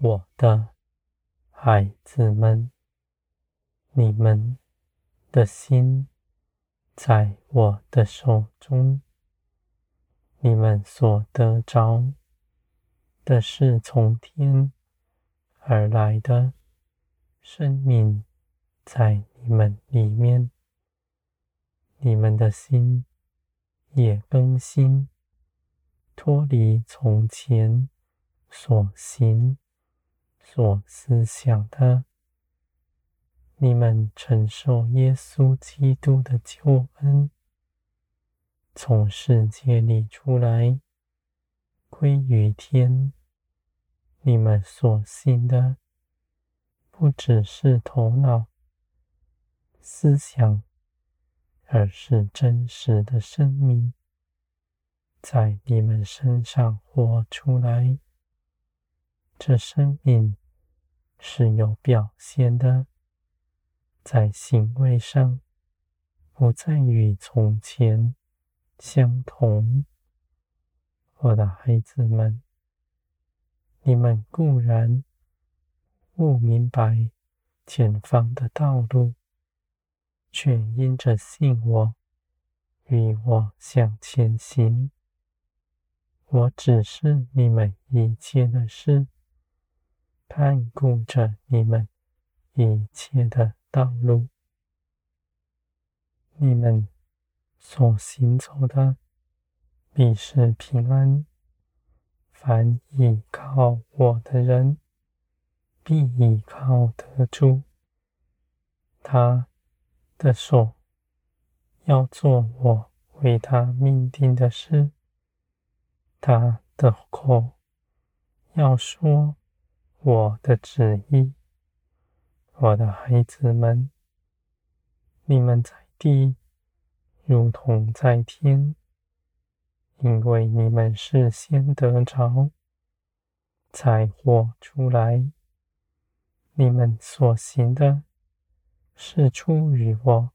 我的孩子们，你们的心在我的手中，你们所得着的是从天而来的生命，在你们里面，你们的心也更新，脱离从前所行、所思想的。你们承受耶稣基督的救恩，从世界里出来，归于天。你们所信的，不只是头脑思想，而是真实的生命，在你们身上活出来。这生命是有表现的。在行为上，不再与从前相同。我的孩子们，你们固然不明白前方的道路，却因着信我，与我向前行。我只是你们一切的事，看顾着你们一切的道路，你们所行走的必是平安。凡倚靠我的人，必倚靠得住。他的手要做我为他命定的事，他的口要说我的旨意。我的孩子们，你们在地如同在天，因为你们是先得着，才活出来。你们所行的，是出于我。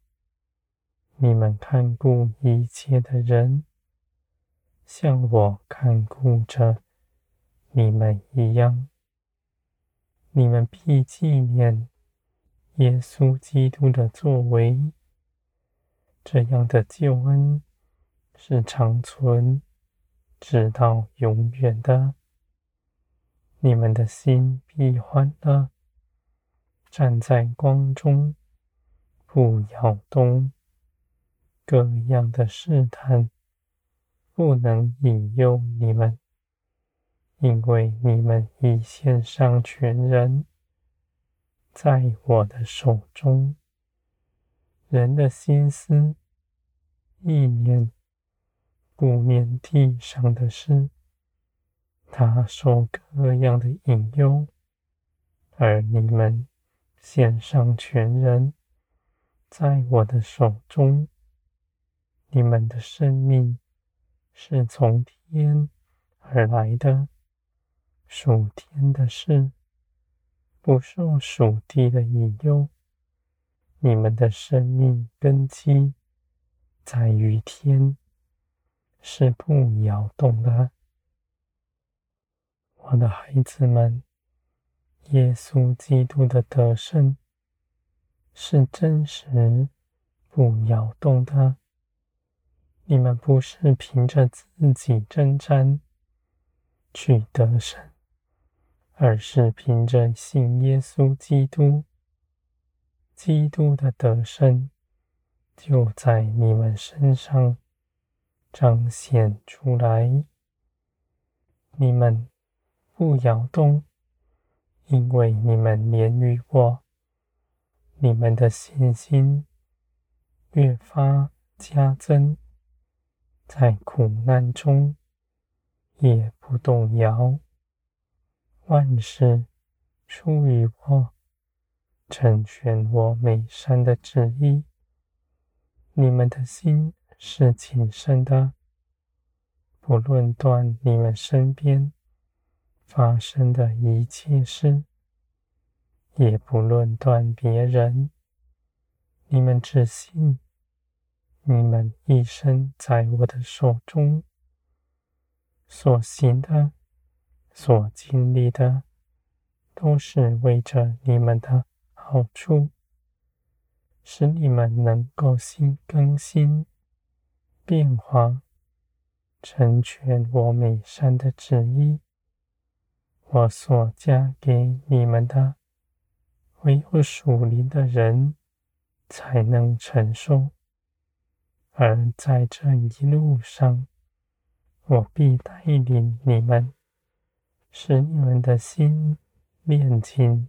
你们看顾一切的人，像我看顾着你们一样。你们必纪念。耶稣基督的作为，这样的救恩是长存，直到永远的。你们的心必欢乐，站在光中，不摇动。各样的试探不能引诱你们，因为你们已献上全人。在我的手中，人的心思、意念，不念地上的事，他受各样的引诱，而你们献上全人，在我的手中，你们的生命是从天而来的，属天的事。不受属地的引诱，你们的生命根基在于天，是不摇动的。我的孩子们，耶稣基督的得胜是真实、不摇动的。你们不是凭着自己征战去得胜。而是凭着信耶稣基督，基督的得胜就在你们身上彰显出来。你们不摇动，因为你们连于我，你们的信心越发加增，在苦难中也不动摇。万事出于我，成全我美善的旨意。你们的心是谨慎的，不论断你们身边发生的一切事，也不论断别人。你们只信，你们一生在我的手中所行的。所经历的，都是为着你们的好处，使你们能够新更新、变化，成全我美善的旨意。我所加给你们的，唯有属灵的人才能承受。而在这一路上，我必带领你们，使你们的心炼净，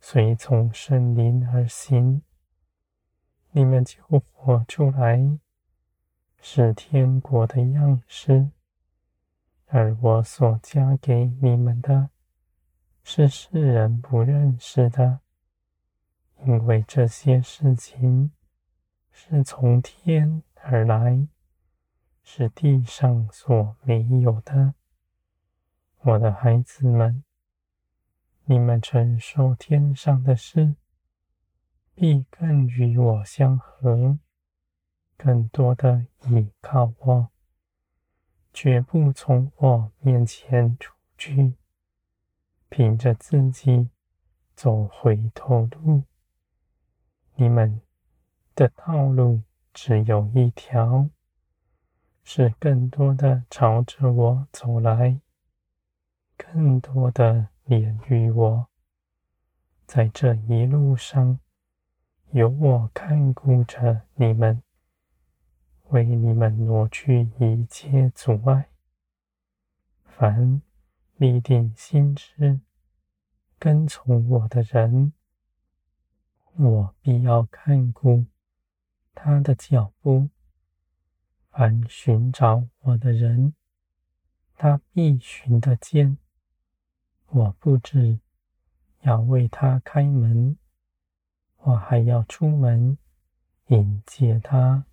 随从圣灵而行，你们就活出来，是天国的样式。而我所加给你们的，是世人不认识的，因为这些事情是从天而来。是地上所没有的，我的孩子们，你们承受天上的事，必更与我相合，更多的倚靠我，绝不从我面前出去，凭着自己走回头路。你们的道路只有一条。是更多的朝着我走来，更多的连于我，在这一路上，有我看顾着你们，为你们挪去一切阻碍。凡立定心志跟从我的人，我必要看顾他的脚步。凡寻找我的人，他必寻得见。我不止要为他开门，我还要出门迎接他。